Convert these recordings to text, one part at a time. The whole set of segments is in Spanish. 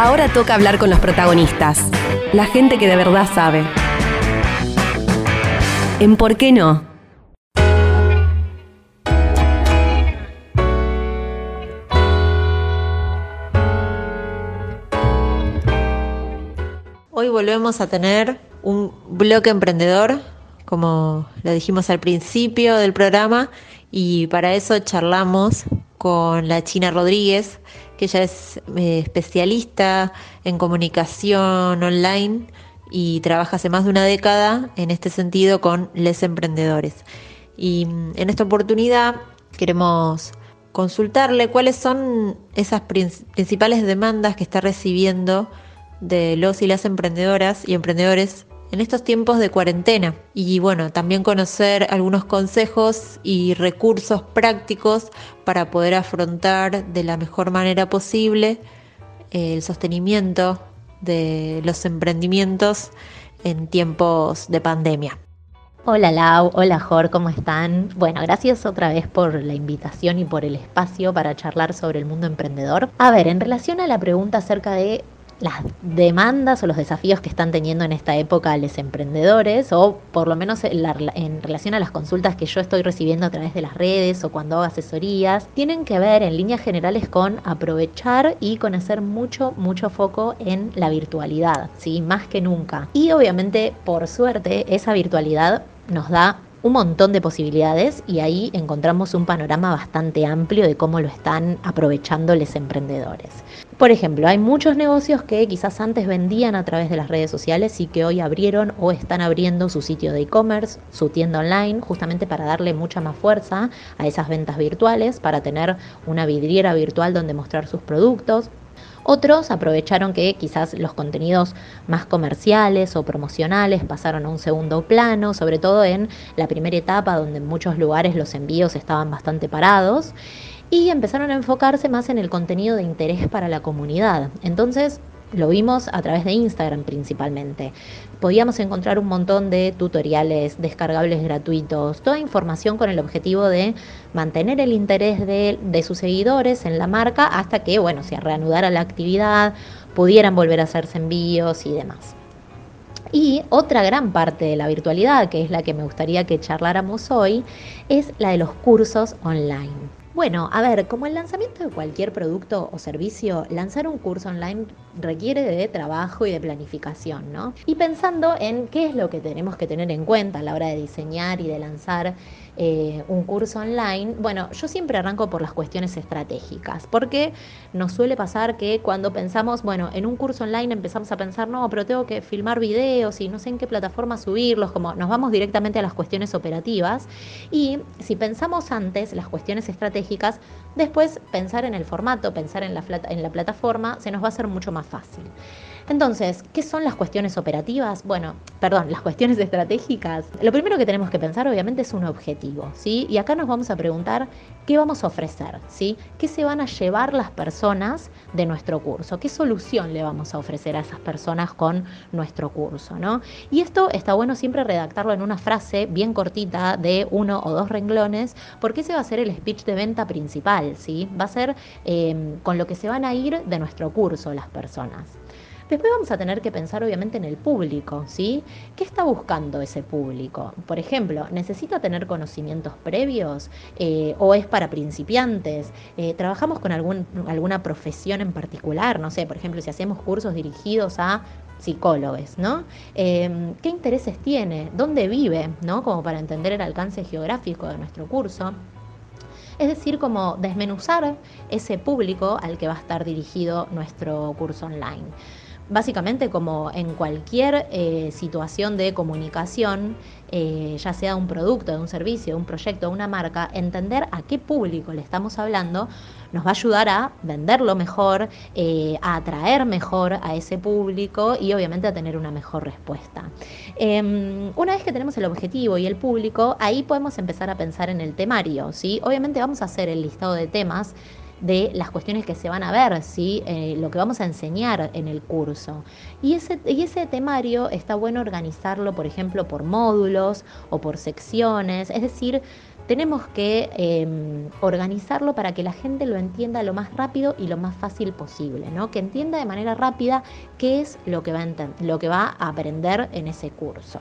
Ahora toca hablar con los protagonistas, la gente que de verdad sabe. En ¿Por qué no? Hoy volvemos a tener un bloque emprendedor, como lo dijimos al principio del programa, y para eso charlamos con la China Rodríguez, que ella es eh, especialista en comunicación online y trabaja hace más de una década en este sentido con les emprendedores. Y mm, en esta oportunidad queremos consultarle cuáles son esas principales demandas que está recibiendo de los y las emprendedoras y emprendedores en estos tiempos de cuarentena. Y bueno, también conocer algunos consejos y recursos prácticos para poder afrontar de la mejor manera posible eh, el sostenimiento de los emprendimientos en tiempos de pandemia. Hola Lau, hola Jor, ¿cómo están? Bueno, gracias otra vez por la invitación y por el espacio para charlar sobre el mundo emprendedor. A ver, en relación a la pregunta acerca de las demandas o los desafíos que están teniendo en esta época los emprendedores o por lo menos en, relación a las consultas que yo estoy recibiendo a través de las redes o cuando hago asesorías, tienen que ver en líneas generales con aprovechar y con hacer mucho, mucho foco en la virtualidad, ¿sí? Más que nunca. Y obviamente, por suerte, esa virtualidad nos da un montón de posibilidades y ahí encontramos un panorama bastante amplio de cómo lo están aprovechando los emprendedores. Por ejemplo, hay muchos negocios que quizás antes vendían a través de las redes sociales y que hoy abrieron o están abriendo su sitio de e-commerce, su tienda online, justamente para darle mucha más fuerza a esas ventas virtuales, para tener una vidriera virtual donde mostrar sus productos. Otros aprovecharon que quizás los contenidos más comerciales o promocionales pasaron a un segundo plano, sobre todo en la primera etapa donde en muchos lugares los envíos estaban bastante parados y empezaron a enfocarse más en el contenido de interés para la comunidad. Entonces, lo vimos a través de Instagram principalmente. Podíamos encontrar un montón de tutoriales descargables gratuitos, toda información con el objetivo de mantener el interés de, de, sus seguidores en la marca hasta que, bueno, se reanudara la actividad, pudieran volver a hacerse envíos y demás. Y otra gran parte de la virtualidad, que es la que me gustaría que charláramos hoy, es la de los cursos online. Bueno, a ver, como el lanzamiento de cualquier producto o servicio, lanzar un curso online requiere de trabajo y de planificación, ¿no? Y pensando en qué es lo que tenemos que tener en cuenta a la hora de diseñar y de lanzar eh, un curso online, bueno, yo siempre arranco por las cuestiones estratégicas, porque nos suele pasar que cuando pensamos, bueno, en un curso online empezamos a pensar, no, pero tengo que filmar videos y no sé en qué plataforma subirlos, como nos vamos directamente a las cuestiones operativas. Y si pensamos antes las cuestiones estratégicas, después pensar en el formato, pensar en la, en la plataforma, se nos va a hacer mucho más fácil. Entonces, ¿qué son las cuestiones operativas? Bueno, perdón, las cuestiones estratégicas. Lo primero que tenemos que pensar obviamente es un objetivo, ¿sí? Y acá nos vamos a preguntar qué vamos a ofrecer, ¿sí? ¿Qué se van a llevar las personas de nuestro curso? ¿Qué solución le vamos a ofrecer a esas personas con nuestro curso, ¿no? Y esto está bueno siempre redactarlo en una frase bien cortita de uno o dos renglones, porque ese va a ser el speech de venta principal, ¿sí? Va a ser eh, con lo que se van a ir de nuestro curso las personas. Después vamos a tener que pensar obviamente en el público, ¿sí? ¿Qué está buscando ese público? Por ejemplo, ¿necesita tener conocimientos previos eh, o es para principiantes? Eh, ¿Trabajamos con alguna profesión en particular? No sé, por ejemplo, si hacemos cursos dirigidos a psicólogos, ¿no? Em, ¿Qué intereses tiene? ¿Dónde vive? ¿No? Como para entender el alcance geográfico de nuestro curso. Es decir, como desmenuzar ese público al que va a estar dirigido nuestro curso online básicamente como en cualquier eh, situación de comunicación, eh, ya sea un producto, de un servicio, de un proyecto, de una marca, entender a qué público le estamos hablando nos va a ayudar a venderlo mejor, eh, a atraer mejor a ese público y obviamente a tener una mejor respuesta. Em, una vez que tenemos el objetivo y el público, ahí podemos empezar a pensar en el temario. ¿sí? Obviamente vamos a hacer el listado de temas de las cuestiones que se van a ver, ¿sí? Eh, lo que vamos a enseñar en el curso. Y ese, y ese temario está bueno organizarlo, por ejemplo, por módulos o por secciones, es decir, tenemos que em, organizarlo para que la gente lo entienda lo más rápido y lo más fácil posible, ¿no? Que entienda de manera rápida qué es lo que va lo que va a aprender en ese curso.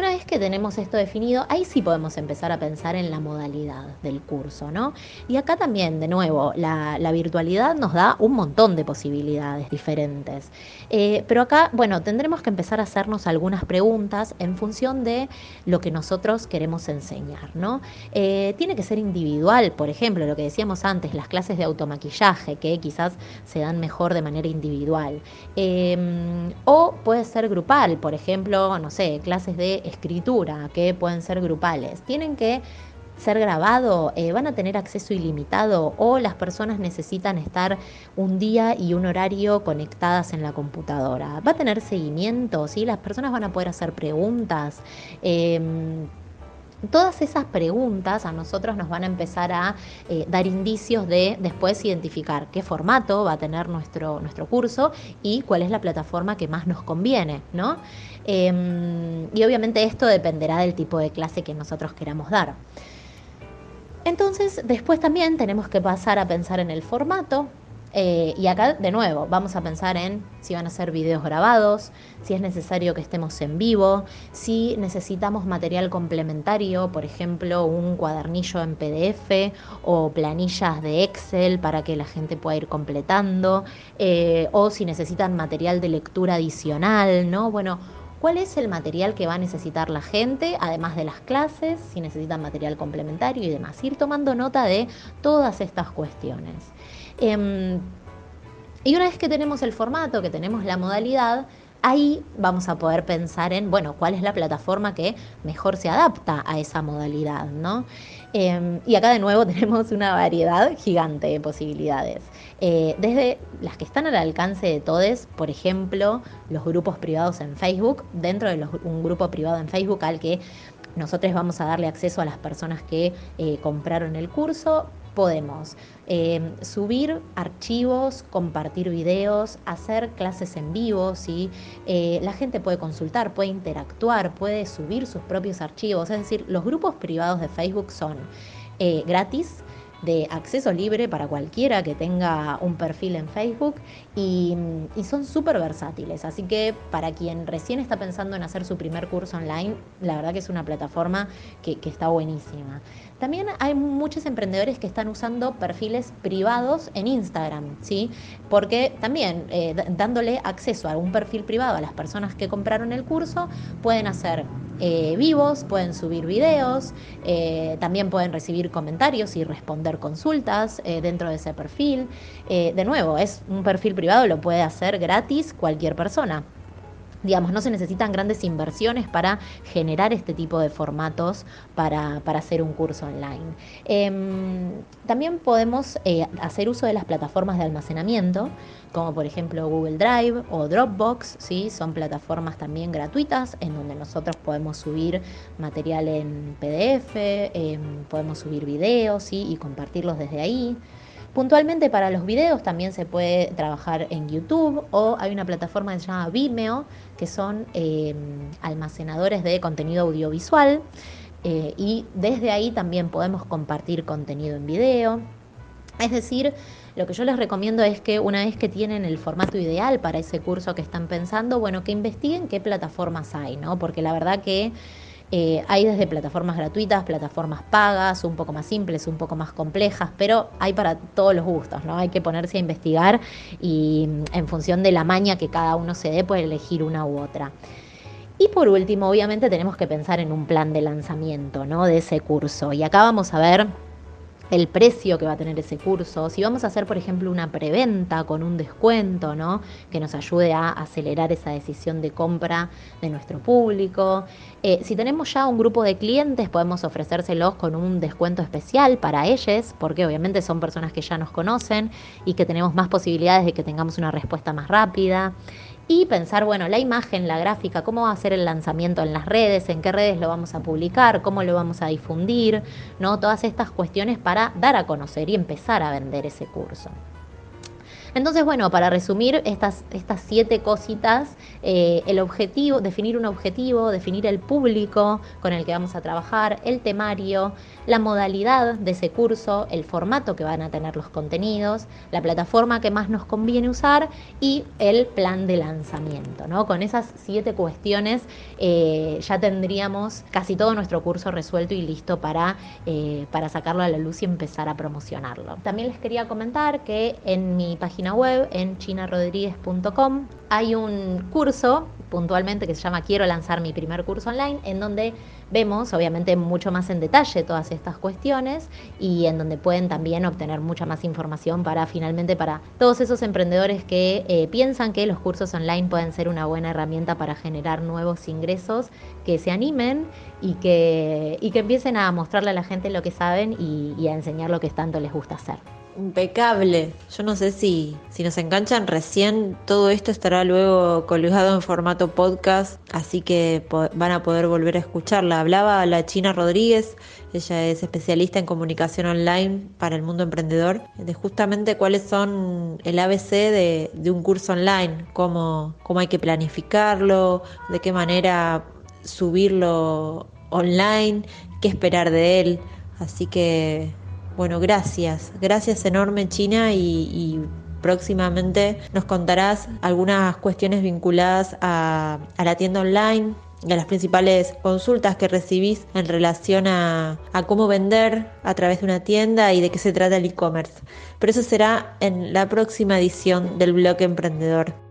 Una vez que tenemos esto definido, ahí sí podemos empezar a pensar en la modalidad del curso, ¿no? Y acá también, de nuevo, la, virtualidad nos da un montón de posibilidades diferentes. Eh, pero acá, bueno, tendremos que empezar a hacernos algunas preguntas en función de lo que nosotros queremos enseñar, ¿no? Eh, tiene que ser individual, por ejemplo, lo que decíamos antes, las clases de automaquillaje, que quizás se dan mejor de manera individual. Em, o puede ser grupal, por ejemplo, no sé, clases de escritura, que pueden ser grupales, tienen que ser grabado, eh, van a tener acceso ilimitado o las personas necesitan estar un día y un horario conectadas en la computadora. Va a tener seguimiento, ¿sí? las personas van a poder hacer preguntas. Em, Todas esas preguntas a nosotros nos van a empezar a eh, dar indicios de después identificar qué formato va a tener nuestro, nuestro curso y cuál es la plataforma que más nos conviene, ¿no? Em, y obviamente esto dependerá del tipo de clase que nosotros queramos dar. Entonces, después también tenemos que pasar a pensar en el formato, eh, y acá, de nuevo, vamos a pensar en si van a ser videos grabados, si es necesario que estemos en vivo, si necesitamos material complementario, por ejemplo, un cuadernillo en PDF o planillas de Excel para que la gente pueda ir completando, eh, o si necesitan material de lectura adicional, ¿no? Bueno, ¿Cuál es el material que va a necesitar la gente, además de las clases, si necesitan material complementario y demás? Ir tomando nota de todas estas cuestiones. Em, y una vez que tenemos el formato, que tenemos la modalidad, ahí vamos a poder pensar en, bueno, cuál es la plataforma que mejor se adapta a esa modalidad, ¿no? Em, y acá de nuevo tenemos una variedad gigante de posibilidades. Eh, desde las que están al alcance de todos, por ejemplo, los grupos privados en Facebook, dentro de un grupo privado en Facebook al que nosotros vamos a darle acceso a las personas que eh, compraron el curso, podemos eh, subir archivos, compartir videos, hacer clases en vivo, ¿sí? Eh, la gente puede consultar, puede interactuar, puede subir sus propios archivos. Es decir, los grupos privados de Facebook son eh, gratis de acceso libre para cualquiera que tenga un perfil en Facebook y, son súper versátiles. Así que para quien recién está pensando en hacer su primer curso online, la verdad que es una plataforma que, está buenísima. También hay muchos emprendedores que están usando perfiles privados en Instagram, ¿sí? Porque también eh, dándole acceso a un perfil privado a las personas que compraron el curso, pueden hacer eh, vivos, pueden subir videos, eh, también pueden recibir comentarios y responder consultas dentro de ese perfil. de nuevo, es un perfil privado, lo puede hacer gratis cualquier persona. Digamos, no se necesitan grandes inversiones para generar este tipo de formatos para, hacer un curso online. Em, también podemos eh, hacer uso de las plataformas de almacenamiento, como por ejemplo Google Drive o Dropbox, ¿sí? son plataformas también gratuitas en donde nosotros podemos subir material en PDF, em, podemos subir videos y compartirlos desde ahí. Puntualmente para los videos también se puede trabajar en YouTube o hay una plataforma que se llama Vimeo, que son eh, almacenadores de contenido audiovisual eh, y desde ahí también podemos compartir contenido en video. Es decir, lo que yo les recomiendo es que una vez que tienen el formato ideal para ese curso que están pensando, bueno, que investiguen qué plataformas hay, ¿no? Porque la verdad que eh, hay desde plataformas gratuitas, plataformas pagas, un poco más simples, un poco más complejas, pero hay para todos los gustos, ¿no? Hay que ponerse a investigar y mm, en función de la maña que cada uno se dé, puede elegir una u otra. Y por último, obviamente tenemos que pensar en un plan de lanzamiento, ¿no? De ese curso. Y acá vamos a ver el precio que va a tener ese curso, si vamos a hacer, por ejemplo, una preventa con un descuento, ¿no? Que nos ayude a acelerar esa decisión de compra de nuestro público. Eh, si tenemos ya un grupo de clientes, podemos ofrecérselos con un descuento especial para ellos, porque obviamente son personas que ya nos conocen y que tenemos más posibilidades de que tengamos una respuesta más rápida y pensar, bueno, la imagen, la gráfica, cómo va a ser el lanzamiento en las redes, en qué redes lo vamos a publicar, cómo lo vamos a difundir, ¿no? Todas estas cuestiones para dar a conocer y empezar a vender ese curso. Entonces, bueno, para resumir estas, estas siete cositas, eh, el objetivo, definir un objetivo, definir el público con el que vamos a trabajar, el temario, la modalidad de ese curso, el formato que van a tener los contenidos, la plataforma que más nos conviene usar y el plan de lanzamiento. ¿no? Con esas siete cuestiones eh, ya tendríamos casi todo nuestro curso resuelto y listo para, eh, para sacarlo a la luz y empezar a promocionarlo. También les quería comentar que en mi página web, en chinarodríguez.com, hay un curso puntualmente que se llama Quiero lanzar mi primer curso online, en donde vemos obviamente mucho más en detalle todas estas cuestiones y en donde pueden también obtener mucha más información para finalmente para todos esos emprendedores que eh, piensan que los cursos online pueden ser una buena herramienta para generar nuevos ingresos, que se animen y que, y que empiecen a mostrarle a la gente lo que saben y, y a enseñar lo que tanto les gusta hacer. Impecable. Yo no sé si, si nos enganchan recién, todo esto estará luego colgado en formato podcast, así que van a poder volver a escucharla. Hablaba la China Rodríguez, ella es especialista en comunicación online para el mundo emprendedor, de justamente cuáles son el ABC de, un curso online, cómo, cómo hay que planificarlo, de qué manera subirlo online, qué esperar de él. Así que bueno, gracias, gracias enorme China y, próximamente nos contarás algunas cuestiones vinculadas a, la tienda online y a las principales consultas que recibís en relación a, a, cómo vender a través de una tienda y de qué se trata el e-commerce. Pero eso será en la próxima edición del blog emprendedor.